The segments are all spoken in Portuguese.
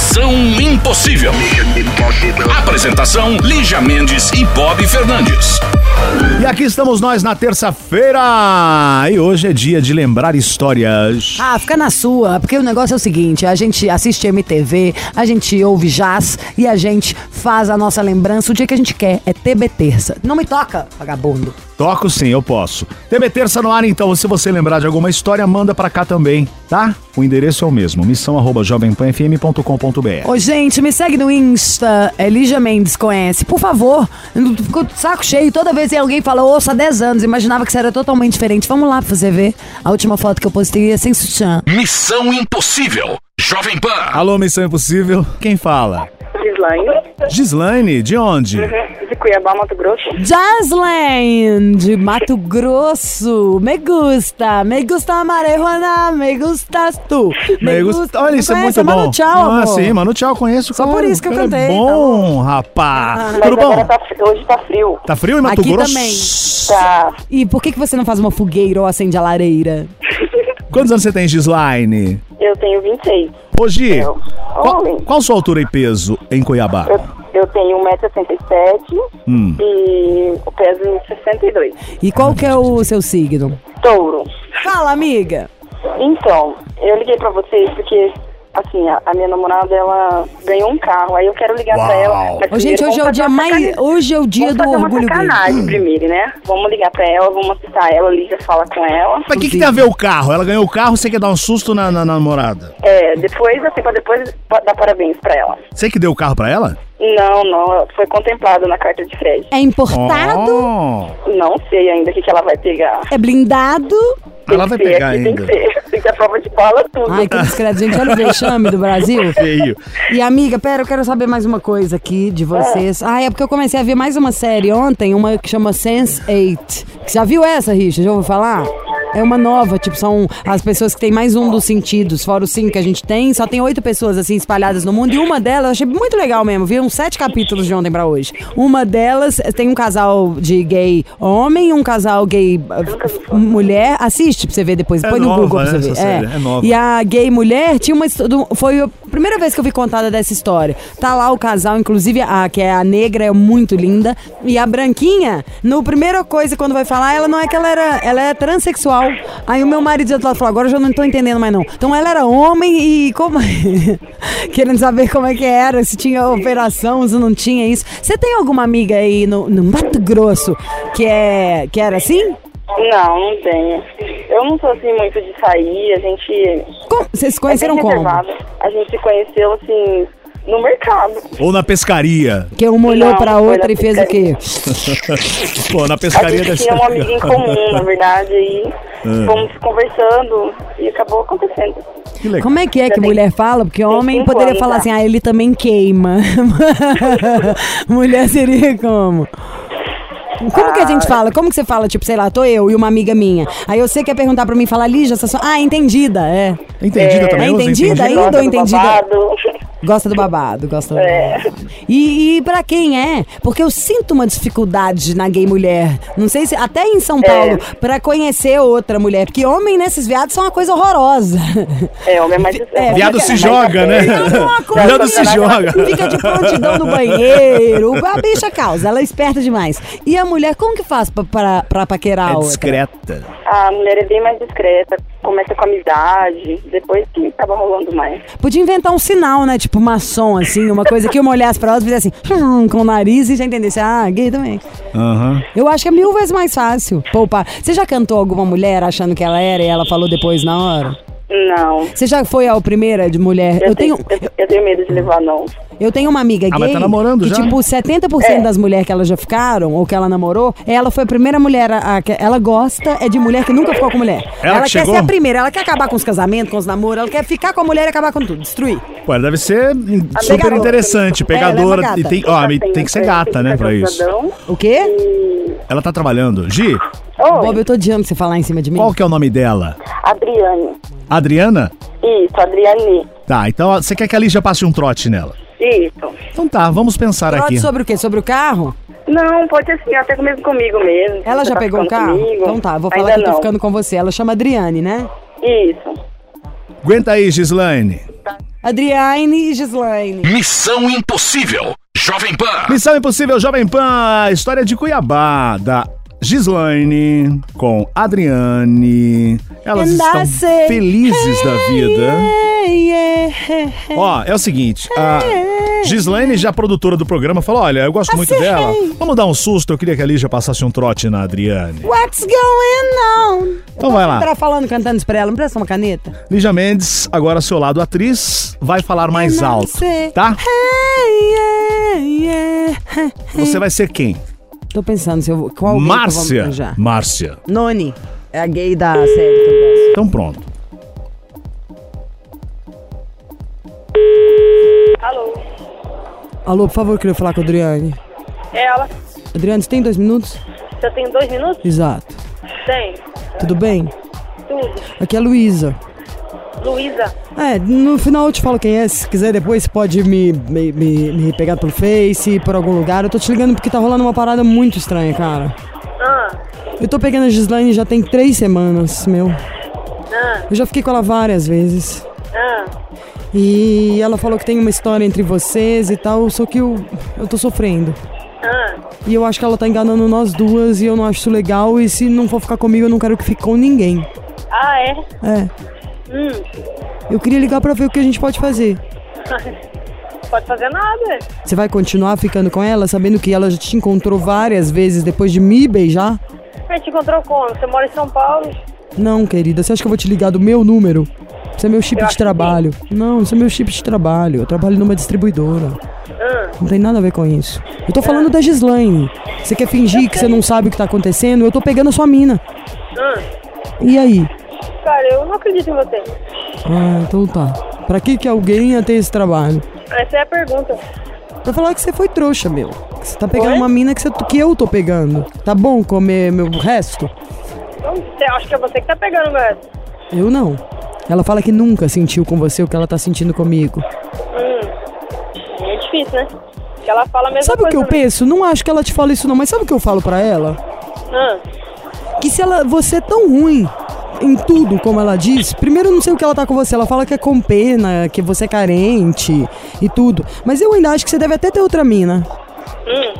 Missão Impossível. Apresentação: Lígia Mendes e Bob Fernandes. E aqui estamos nós na terça-feira. E hoje é dia de lembrar histórias. Ah, fica na sua, porque o negócio é o seguinte: a gente assiste MTV, a gente ouve jazz e a gente faz a nossa lembrança o dia que a gente quer. É TB Terça. Não me toca, vagabundo. Toco sim, eu posso. TB Terça no ar, então. Se você lembrar de alguma história, manda pra cá também, tá? O endereço é o mesmo: missão Ô, gente, me segue no Insta, Elija Mendes conhece. Por favor, eu fico de saco cheio. Toda vez que alguém fala, ouça há 10 anos, imaginava que você era totalmente diferente. Vamos lá pra você ver. A última foto que eu postei é sem sutiã. Missão Impossível. Jovem Pan. Alô, Missão Impossível. Quem fala? Gislaine, Gislaine, de onde? de Cuiabá, Mato Grosso. Jaslene, de Mato Grosso. Me gusta, me gusta marihuana, me gustas tu. Me gusta- Olha, isso é Conhece muito bom. Mano, tchau, ah, amor. sim, Mano Tchau, conheço. Só claro. por isso que eu cantei, É tá bom, rapaz. Mas Tudo bom? tá, hoje tá frio. Tá frio em Mato Aqui Grosso? também. Tá. E por que, que você não faz uma fogueira ou acende a lareira? Quantos anos você tem, Gislaine? Eu tenho 26. Ô, Gi, Eu. Qual, qual sua altura e peso em Cuiabá? Eu, eu tenho 1,67m Hum. e eu peso 62. E qual que é o seu signo? Touro. Fala, amiga. Então, eu liguei pra vocês porque, assim, a, a minha namorada, ela ganhou um carro. Aí eu quero ligar pra Uau. ela. mas Ô, gente, primeiro hoje é o dia mais. Hoje é o dia Vamos do orgulho gay. sacanagem primeiro, né? Vamos ligar pra ela, vamos assustar ela, Lígia fala com ela. Mas o que, que tem a ver o carro? Ela ganhou o carro, você quer dar um susto na, na namorada? É, depois, assim, pra depois dar parabéns pra ela. Você que deu o carro pra ela? Não, não, foi contemplado na carta de crédito. É importado? Oh, Não sei ainda o que, que ela vai pegar. É blindado? ela vai Tem ser pegar aqui, ainda. Tem que ser, tem que ter prova de bala, tudo. Ai, que discreto, gente. Olha o vexame do Brasil. Feio. E amiga, pera, eu quero saber mais uma coisa aqui de vocês. Ah, é porque eu comecei a ver mais uma série ontem, uma que chama Sense8. Você já viu essa, Richard? Já ouviu falar? É uma nova, tipo, são as pessoas que têm mais um dos sentidos, fora os cinco que a gente tem. Só tem oito pessoas, assim, espalhadas no mundo. E uma delas, eu achei muito legal mesmo. Vi uns sete capítulos de ontem pra hoje. Uma delas tem um casal de gay homem, um casal gay uh, mulher. Assiste pra você ver depois. É Põe no nova, Google pra você ver. essa série, é nova. E a gay mulher tinha uma foi primeira vez que eu vi contada dessa história. Tá lá o casal, inclusive a que é a negra é muito linda e a branquinha, no primeira coisa quando vai falar, ela não é que ela era, ela é transexual. Aí o meu marido do outro lado falou: "Agora eu já não tô entendendo mais não". Então ela era homem e como querendo saber como é que era, se tinha operação, se não tinha isso. Você tem alguma amiga aí no, no Mato Grosso que é que era assim? Não, não tenho. Eu não sou assim muito de sair, a gente. Como- Vocês se é conheceram bem como? A gente se conheceu assim no mercado. Ou na pescaria. Que uma olhou Não, pra outra e fez o quê? Pô, na A pescaria gente deve tinha um amigo em comum, na verdade, aí Ah. fomos conversando e acabou acontecendo. Que legal. Como é que é Já que mulher fala? Porque homem poderia anos falar já. assim, ah, ele também queima. mulher seria como? Como que a Ah. gente fala? Como que você fala, tipo, sei lá, tô eu e uma amiga minha. Aí você quer perguntar pra mim, falar, Lígia, essa sua... Ah, entendida, é. Entendida também? é entendida? entendida? Ainda Gosta ou do entendida? babado. Gosta do babado, gosta do É. babado. E, e pra quem é? Porque eu sinto uma dificuldade na gay mulher. Não sei se. Até em São Paulo, pra conhecer outra mulher. Porque homem nesses viados são uma coisa horrorosa. É, homem é mais. É, Viado se joga, né? É coisa Viado se joga. Fica de prontidão no banheiro. A bicha causa, ela é esperta demais. E a mulher, como que faz pra, pra, pra paquerar É outra? discreta. A mulher é bem mais discreta, começa com amizade, depois que acaba rolando mais. Podia inventar um sinal, né? Tipo maçom, assim, uma coisa que uma olhasse pra outra e fizesse assim, hum, com o nariz e já entendesse, ah, gay também. Aham. Eu acho que é mil vezes mais fácil poupar. Você já cantou alguma mulher achando que ela era e ela falou depois na hora? Não. Você já foi a primeira de mulher? Eu tenho, eu, eu tenho medo de levar não. Eu tenho uma amiga Ah, gay mas tá namorando que, já? tipo, 70% É. das mulheres que elas já ficaram, ou que ela namorou, ela foi a primeira mulher a, a- que ela gosta é de mulher que nunca ficou com mulher. Ela que quer chegou? ser a primeira, ela quer acabar com os casamentos, com os namoros, ela quer ficar com a mulher e acabar com tudo, destruir. Pô, deve ser A super pegadora. interessante, É, ela é pegadora. gata. e tem, ó, tem que ser gata, né, pra isso. O quê? Ela tá trabalhando. Gi, Oi, Bob, eu tô odiando você falar em cima de mim. qual que é o nome dela? Adriane. Adriana? Isso, Adriane. Tá, então você quer que a Lígia passe um trote nela? Isso. Então tá, vamos pensar Trote aqui. sobre o quê? Sobre o carro? Não, pode ser assim, até mesmo comigo mesmo. Ela já tá pegou o carro? comigo? Então tá, vou falar Ainda que eu tô não. ficando com você. Ela chama Adriane, né? Isso. Aguenta aí, Gislaine. Adriane e Gislaine. Missão Impossível. Jovem Pan. Missão Impossível Jovem Pan, história de Cuiabá, da Gislaine com Adriane. Elas And I estão say, felizes da vida. Yeah, yeah. Ó, é o seguinte, a Gislaine, já produtora do programa, falou: olha, eu gosto muito dela. Vamos dar um susto, eu queria que a Lígia passasse um trote na Adriane. What's going on? Então vai lá. Entrar falando, cantando isso pra ela. Não presta uma caneta? Lígia Mendes, agora ao seu lado atriz, vai falar mais alto, tá? Você vai ser quem? Tô pensando se eu vou. Qual gay que eu vou Márcia. arranjar? Márcia. Noni. É a gay da série que eu gosto. Então pronto. Alô? Alô, por favor, eu queria falar com a Adriane. É ela? Adriane, você tem dois minutos? Você tem dois minutos? Exato. Tem. Tudo bem? Tudo. Aqui é a Luísa. Luísa? É, no final eu te falo quem é. Se quiser depois, você pode me, me, me, me pegar pelo Face, por algum lugar. Eu tô te ligando porque tá rolando uma parada muito estranha, cara. Ah, Eu tô pegando a Gislaine já tem três semanas, meu. ah, Eu já fiquei com ela várias vezes. ah. E ela falou que tem uma história entre vocês e tal, só que eu, eu tô sofrendo. Ah, E eu acho que ela tá enganando nós duas e eu não acho isso legal. E se não for ficar comigo, eu não quero que fique com ninguém. ah, é? É. Hum, Eu queria ligar pra ver o que a gente pode fazer. pode fazer nada. Você vai continuar ficando com ela, sabendo que ela já te encontrou várias vezes depois de me beijar? A gente encontrou como? Você mora em São Paulo? Não, querida, você acha que eu vou te ligar do meu número? Isso é meu chip Eu de que trabalho. Não, isso é meu chip de trabalho. Eu trabalho numa distribuidora. Ah, Não tem nada a ver com isso. Eu tô falando da Gislaine. Você quer fingir que você não sabe o que tá acontecendo? Eu tô pegando a sua mina. ah. E aí? Cara, eu não acredito em você. Ah, então tá. Pra que que alguém ia ter esse trabalho? Essa é a pergunta. Pra falar que você foi trouxa, meu. Que você tá pegando Oi? uma mina que, você- que eu tô pegando. Tá bom comer meu resto? Então, você acha que é você que tá pegando meu resto? Eu não. Ela fala que nunca sentiu com você o que ela tá sentindo comigo. Hum. É difícil, né? Porque ela fala a mesma Sabe o que eu penso? Não acho que ela te fala isso não, mas sabe o que eu falo pra ela? Ah, Que se ela, você é tão ruim em tudo, como ela diz, primeiro eu não sei o que ela tá com você, ela fala que é com pena, que você é carente e tudo. Mas eu ainda acho que você deve até ter outra mina. hum.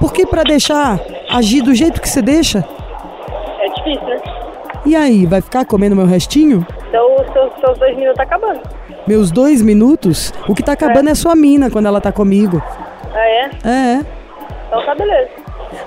Porque pra deixar agir do jeito que você deixa, É difícil, né? e aí, vai ficar comendo meu restinho? Então, os seus, seus dois minutos tá acabando. Meus dois minutos? O que tá acabando é, sua mina quando ela tá comigo. Ah, é? É. Então tá beleza.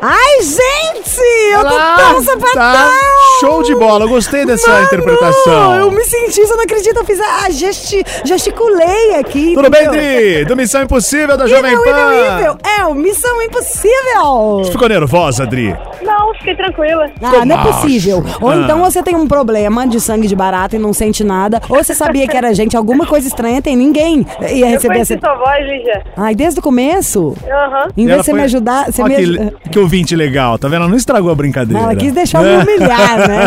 Ai, gente! Eu tô Ah, tão sapatão! tá. Show de bola, eu gostei dessa Mano, interpretação. Eu me senti, você não acredita, eu fiz a gesti, gesticulei aqui. Tudo bem, entendeu? Dri? Do Missão Impossível da Jovem Pan. É, o Missão Impossível! Ficou nervosa, Dri? Não, fiquei tranquila. Ah, não é possível. Ou Ah. então você tem um problema de sangue de barata e não sente nada, ou você sabia que era gente, alguma coisa estranha tem, ninguém ia Eu receber essa... sua voz, Lígia. Ai, desde o começo? Aham. Em E vez ela de você foi- me ajudar, você Ó, me... que, que ouvinte legal, tá vendo? Ela não estragou a brincadeira. Ela quis deixar eu me humilhar, né?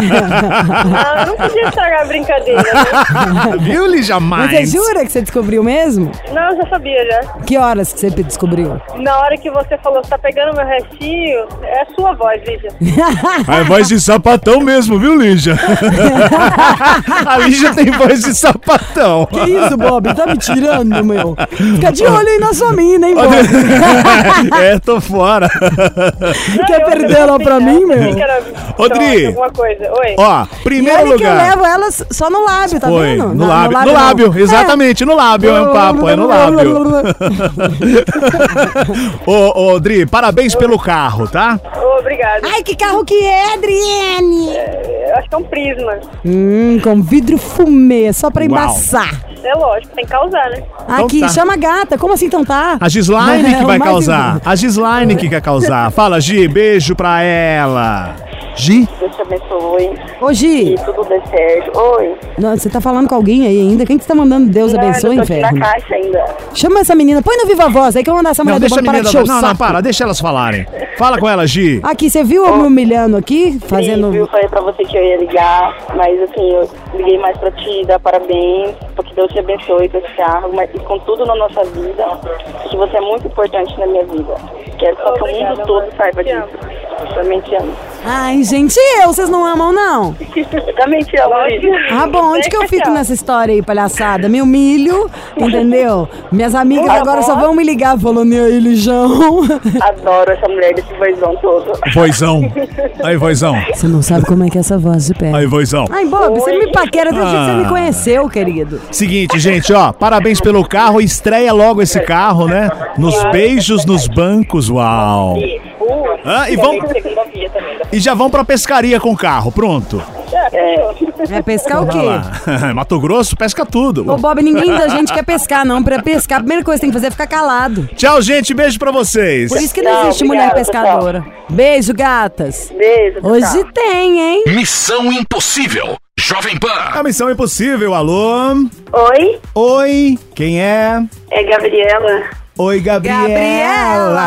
Eu não podia estragar a brincadeira, né? Viu, Lígia Mas você Mais? jura que você descobriu mesmo? Não, eu já sabia já. Que horas que você descobriu? Na hora que você falou que tá pegando meu restinho, é a sua voz, Lígia. É voz de sapatão mesmo, viu, Lígia? a Lígia tem voz de sapatão. Que isso, Bob? Tá me tirando, meu? Fica de olho aí na sua mina, hein, Bob? é, tô fora. Quer eu- perder ela pra mim, meu? que era Ô, Dri. trote, Alguma coisa. Oi. Ó, E primeiro olha que eu lugar. levo elas só no lábio, tá Foi, vendo? no Não, lábio. No lábio, não. exatamente, no lábio é um papo, é no lábio. Ô, ô, Dri, parabéns pelo carro, tá? Ô, obrigado. Ai, que carro que é, Adriane? Eu acho que é um prisma. Hum, com vidro fumê, só pra Uau. embaçar. É lógico, tem que causar, né? Aqui, tá. chama a gata. Como assim então tá? A Gislaine É, que vai causar. A Gislaine que quer causar. Fala, Gi, beijo pra ela. Gi? Deus te abençoe Ô, Gi, tudo dê certo. Oi. não, você tá falando com alguém aí ainda? Quem que você tá mandando Deus abençoe, eu tô aqui inferno? na caixa ainda. Chama essa menina, põe no Viva Voz aí que eu vou mandar essa mulher Não, do deixa a menina. o Não, não, para, deixa elas falarem. Fala com ela, Gi. Aqui, você viu eu me humilhando aqui? Sim, Fazendo... viu? Falei pra você que eu ia ligar, mas assim, eu liguei mais pra te dar parabéns, porque Deus te abençoe com esse carro, mas e com tudo na nossa vida, que você é muito importante na minha vida. Quero só que o mundo todo saiba disso. Eu também te amo. Ai, gente, e eu? Vocês não amam, não? Eu também te amo. Ah, bom, onde que eu fico nessa história aí, palhaçada? Me humilho, entendeu? Minhas amigas Tá agora só vão me ligar falando, e aí, Lijão? Adoro essa mulher desse vozão todo. Voizão. Aí, voizão. Você não sabe como é que é essa voz de pé. Aí, voizão. Ai, Bob, você me paquera desde que você me Ah. conheceu, querido. Seguinte, gente, ó, parabéns pelo carro, estreia logo esse carro, né? Nos beijos nos bancos, uau. Ah, e também. E já vão pra pescaria com o carro, pronto. É. Pescar o quê? Mato Grosso pesca tudo. Ô, Bob, ninguém da gente quer pescar, não. Pra pescar, a primeira coisa que tem que fazer é ficar calado. Tchau, gente, beijo pra vocês. Por isso que não Tchau, existe obrigada, mulher pescadora. Beijo, gatas. Beijo. tchau. Hoje tem, hein? Missão Impossível. Jovem A Pan. missão impossível, alô? Oi, Oi, quem é? é Gabriela. Oi, Gabriela.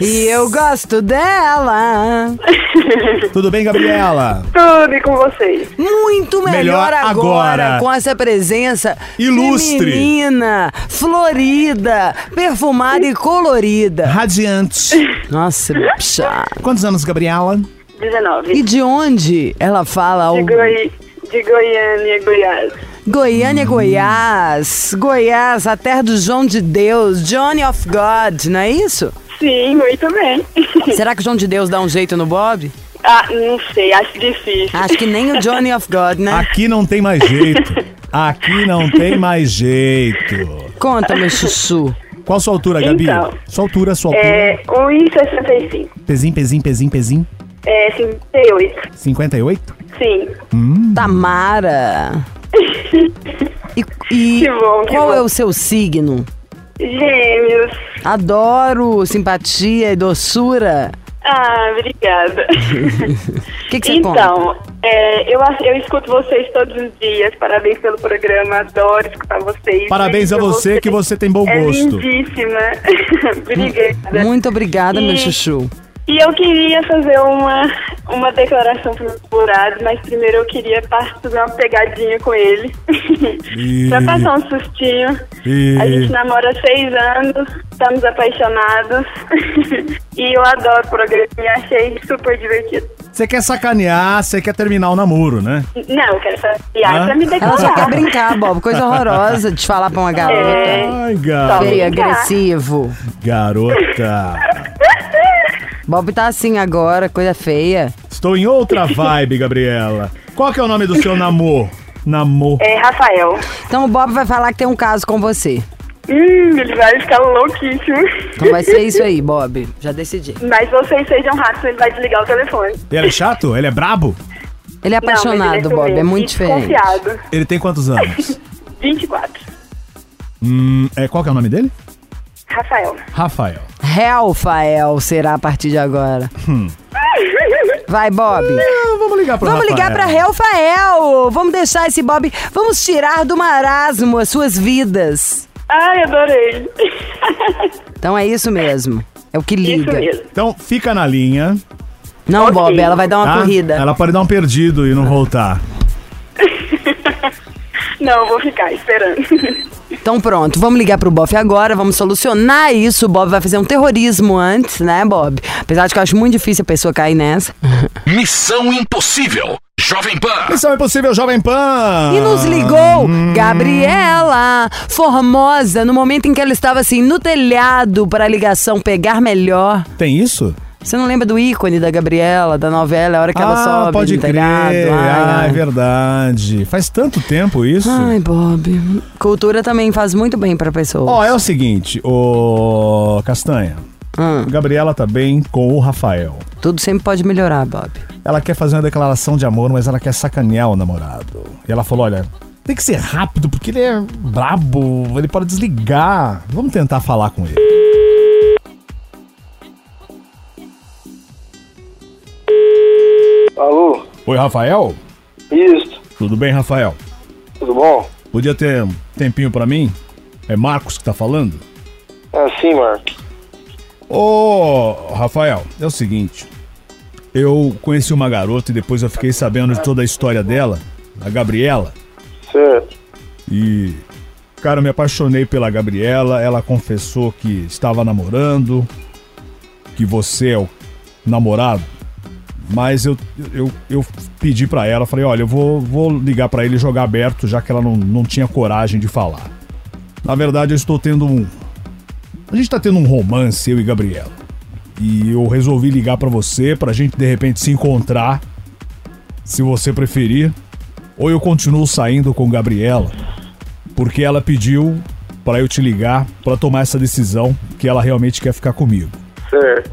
E eu gosto dela. Tudo bem, Gabriela? Tudo e com vocês. Muito melhor, Melhor agora, agora. com essa presença Ilustre. feminina, florida, perfumada e colorida. Radiante. Nossa, puxa. Quantos anos, Gabriela? 19. E de onde ela fala? De, O Goi... de Goiânia, Goiás. Goiânia, Goiás. Goiás, a terra do João de Deus, Johnny of God, não é isso? Sim, muito bem. Será que o João de Deus dá um jeito no Bob? ah, não sei, acho difícil. Acho que nem o Johnny of God, né? Aqui não tem mais jeito. Aqui não tem mais jeito. Conta, meu chuchu. Qual sua altura, Gabi? Então. Sua altura, sua altura. É 1,65. Pezinho, pezinho, pezinho, pezinho. É 58. 58? Sim. Tamara. E, e Que bom, que qual bom. é o seu signo? Gêmeos. Adoro simpatia e doçura. Ah, obrigada. O que, que você então, é, eu, eu escuto vocês todos os dias. Parabéns pelo programa. Adoro escutar vocês. Parabéns a você, que você tem bom É gosto. lindíssima. obrigada. Muito obrigada, meu E- chuchu. E eu queria fazer uma, uma declaração para os jurados, mas primeiro eu queria fazer uma pegadinha com ele. Ih. pra passar um sustinho. Ih. A gente namora há seis anos, estamos apaixonados. e eu adoro o programa e achei super divertido. Você quer sacanear, você quer terminar o namoro, né? Não, eu quero Hã? pra me Ela só quer declarar. brincar, Bob. Coisa horrorosa de falar pra uma garota. É. Ai, garota. Feio, agressivo. Garota. Bob tá assim agora, coisa feia. Estou em outra vibe, Gabriela. Qual que é o nome do seu namor? Namor. É, Rafael. Então o Bob vai falar que tem um caso com você. Hum, ele vai ficar louquíssimo. Então vai ser isso aí, Bob. Já decidi. Mas vocês sejam rápidos, ele vai desligar o telefone. Ele é chato? Ele é brabo? Ele é Não, mas ele apaixonado, é Bob. É muito diferente. Ele tem quantos anos? 24. hum, é, qual que é o nome dele? Rafael. Rafael. Rafael será a partir de agora. Vai, Bob. Vamos ligar pro Vamos Rafael. ligar pra Rafael. Vamos deixar esse Bob. Vamos tirar do marasmo as suas vidas. Ai, adorei. Então é isso mesmo. É o que Isso liga. mesmo. Então, fica na linha. Não, Ok. Bob, ela vai dar uma tá? corrida. Ela pode dar um perdido e não voltar. Não, vou ficar esperando. Então pronto, vamos ligar pro Bob agora, vamos solucionar isso. O Bob vai fazer um terrorismo antes, né, Bob? Apesar de que eu acho muito difícil a pessoa cair nessa. Missão Impossível. Jovem Pan. Missão Impossível Jovem Pan. E nos ligou Gabriela, formosa, no momento em que ela estava assim no telhado para a ligação pegar melhor. Tem isso? Você não lembra do ícone da Gabriela, da novela, a hora que ela ah, sobe pode no crer. telhado? Ah, ai. é verdade. Faz tanto tempo isso. Ai, Bob. Cultura também faz muito bem pra pessoa. Ó, é o seguinte, ô Castanha. Hum, Gabriela tá bem com o Rafael. tudo sempre pode melhorar, Bob. Ela quer fazer uma declaração de amor, mas ela quer sacanear o namorado. E ela falou: olha, tem que ser rápido, porque ele é brabo, ele pode desligar. Vamos tentar falar com ele. Alô? Oi, Rafael? Isso, Tudo bem, Rafael? tudo bom? Podia ter um tempinho pra mim? É Marcos que tá falando? Ah, sim, Marcos. Ô, Rafael, é o seguinte. Eu conheci uma garota e depois eu fiquei sabendo de toda a história dela, a Gabriela. Certo. E, cara, eu me apaixonei pela Gabriela. Ela confessou que estava namorando. que você é o namorado, mas eu, eu, eu pedi pra ela, falei, olha, eu vou, vou ligar pra ele jogar aberto, já que ela não, não tinha coragem de falar. Na verdade, eu estou tendo um. A gente tá tendo um romance, eu e Gabriela. E eu resolvi ligar pra você pra gente de repente se encontrar, se você preferir. Ou eu continuo saindo com Gabriela, porque ela pediu pra eu te ligar pra tomar essa decisão que ela realmente quer ficar comigo. Certo.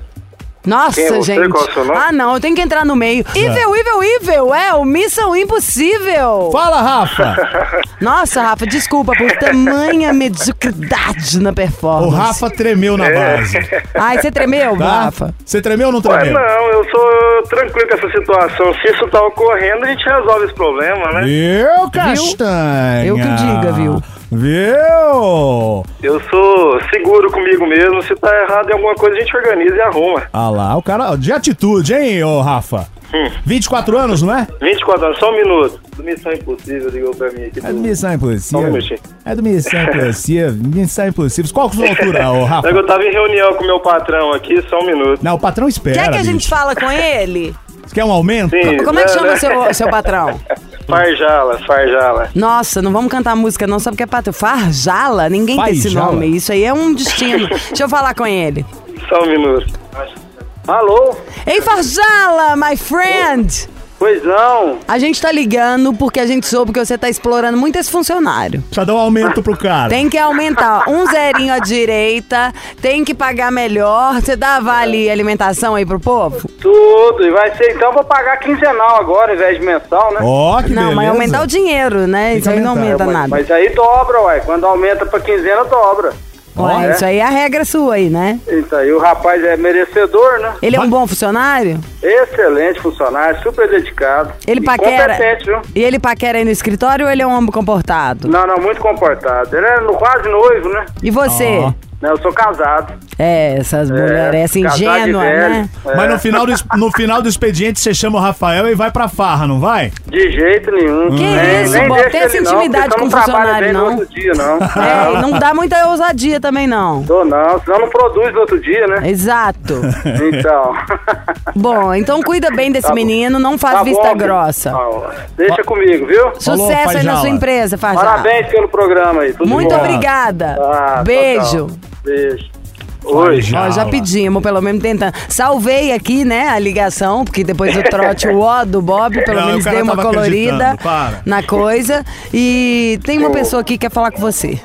Nossa, Quem é você? gente. Qual é o seu nome? Ah, não, eu tenho que entrar no meio. Evil, evil, evil. É, o Missão Impossível. Fala, Rafa! Nossa, Rafa, desculpa por tamanha mediocridade na o performance. Rafa tremeu na base. Ai, você tremeu, Tá? Rafa? Você tremeu ou não Ué, tremeu? não, eu sou tranquilo com essa situação. Se isso tá ocorrendo, a gente resolve esse problema, né? Viu, Castanha? Eu que diga, viu? Viu? Eu sou seguro comigo mesmo. Se tá errado em alguma coisa, a gente organiza e arruma. Ah lá, o cara de atitude, hein, ô Rafa? Hum. 24 anos, não é? 24 anos, só um minuto. Do Missão Impossível ligou pra mim aqui. É do Missão Só um Impossível. minutinho. É do Missão Impossível. Missão Impossível. Qual que é a sua altura, ô Rafa? Eu tava em reunião com meu patrão aqui, só um minuto. Não, o patrão espera. Quer que a gente bicho. fala com ele? Você quer um aumento? Sim, Como é que chama né? seu, seu patrão? Farjala, Farjala. Nossa, não vamos cantar música não, só porque é patrão. Farjala? Ninguém tem esse Farjala? nome. Isso aí é um destino. Deixa eu falar com ele. Só um minuto. Alô? Ei, Farjala, my friend! Pois não. A gente tá ligando porque a gente soube que você tá explorando muito esse funcionário. Precisa dar um aumento pro cara. Tem que aumentar um zerinho à direita, tem que pagar melhor. Você dá vale alimentação aí pro povo? Tudo. E vai ser, então, vou pagar quinzenal agora, ao invés de mensal, né? Ó, que não, mas beleza. aumentar o dinheiro, né? Tem Isso que aí não aumentar. aumenta mas, nada. mas aí dobra, ué. Quando aumenta pra quinzena, dobra. Ué, é? isso aí é a regra sua aí, né? Então, aí o rapaz é merecedor, né? Ele é um bom funcionário? Excelente funcionário, super dedicado. Ele E paquera. Competente, viu? E ele paquera aí no escritório ou ele é um homem comportado? Não, não, muito comportado. Ele é no- quase noivo, né? E você? Ó. Não, eu sou casado. É, essas mulheres, essa casado de ingênua, né? É, Mas no final, do, no final do expediente você chama o Rafael e vai pra farra, não vai? De jeito nenhum. Que Nem- isso, nem Bob, deixa tem essa não, intimidade porque com não trabalha funcionário, não. No outro dia, não. É, e não dá muita ousadia também, não. Tô não, senão não produz no outro dia, né? Exato. Então. Bom, então cuida bem desse Tá bom. menino, não faz Tá vista bom, grossa. Tá, Deixa comigo, viu? Falou, Sucesso aí na sua empresa, Fajala. Parabéns pelo programa aí. Tudo Muito bom. obrigada. Ah, Beijo. tchau, tchau. Beijo. Oi. Ó, já pedimos, pelo menos tentando. Salvei aqui, né, a ligação, porque depois do trote o ó do Bob, pelo Não, menos o deu uma colorida na coisa. E tem uma pessoa aqui que quer falar com você.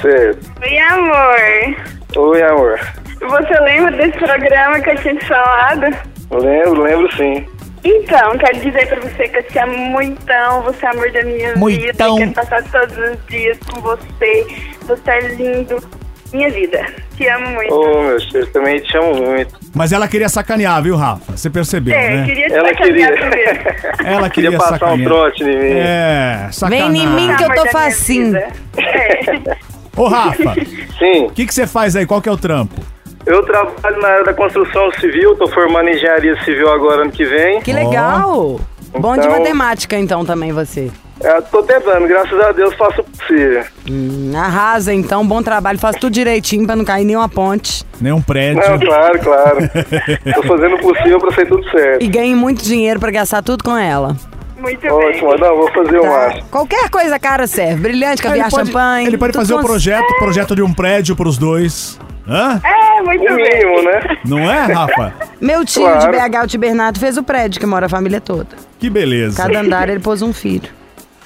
Certo. Oi, amor. Oi, amor. Você lembra desse programa que eu tinha te falado? Lembro, lembro sim. Então, quero dizer pra você que eu te amo muitão, você é o amor da minha Muitão. vida. Quero passar todos os dias com você. Você é lindo. Minha vida. Te amo muito. Ô, meu filho, também te amo muito. Mas ela queria sacanear, viu, Rafa? Você percebeu, é, né? queria te Ela sacanear queria. Ela queria, Queria passar um sacanear. trote em mim. É, sacanagem. Vem em mim que eu tô minha facinho. É. Ô, Rafa, Sim, o que que você faz aí? Qual que é o trampo? eu trabalho na área da construção civil, tô formando engenharia civil agora ano que vem. Que legal. Bom de Então- matemática, então, também você. É, tô tentando, graças a Deus faço o possível. Hum, arrasa, então. Bom trabalho. Faz tudo direitinho pra não cair nenhuma ponte. Nenhum prédio. Não, claro, claro. tô fazendo o possível pra ser tudo certo. E ganhe muito dinheiro pra gastar tudo com ela. Muito Ótimo, bem. não, vou fazer o Tá? máximo. Qualquer coisa cara serve. Brilhante, Ele caviar, pode, champanhe. ele pode tudo fazer o cons- projeto, projeto de um prédio pros dois. Hã? É, muito O bem. mínimo, né? Não é, Rafa? Meu tio Claro. de BH, o Tio Bernardo, fez o prédio que mora a família toda. Que beleza. Cada andar ele pôs um filho.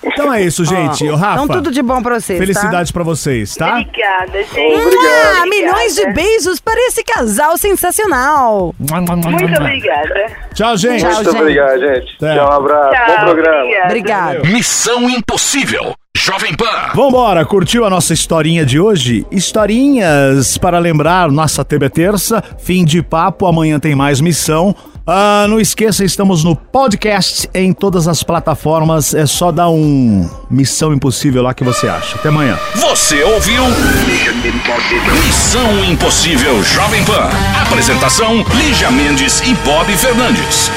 Então é isso, gente. Ó, Ô, Rafa, Então tudo de bom pra vocês, felicidades pra vocês, tá? Obrigada, gente. tá? Obrigado. Ah, milhões de beijos para esse casal sensacional. Muito obrigada. Tchau, gente. Tchau, Muito gente. obrigado, gente. É. Tchau, um abraço. Tchau, Bom programa. obrigada. Obrigado. Missão Impossível. Jovem Pan. Vambora, curtiu a nossa historinha de hoje? Historinhas para lembrar, nossa TV terça, fim de papo, amanhã tem mais missão. Ah, não esqueça, estamos no podcast em todas as plataformas, é só dar um Missão Impossível lá que você acha. Até amanhã. Você ouviu? Missão Impossível Jovem Pan. Apresentação: Lígia Mendes e Bob Fernandes.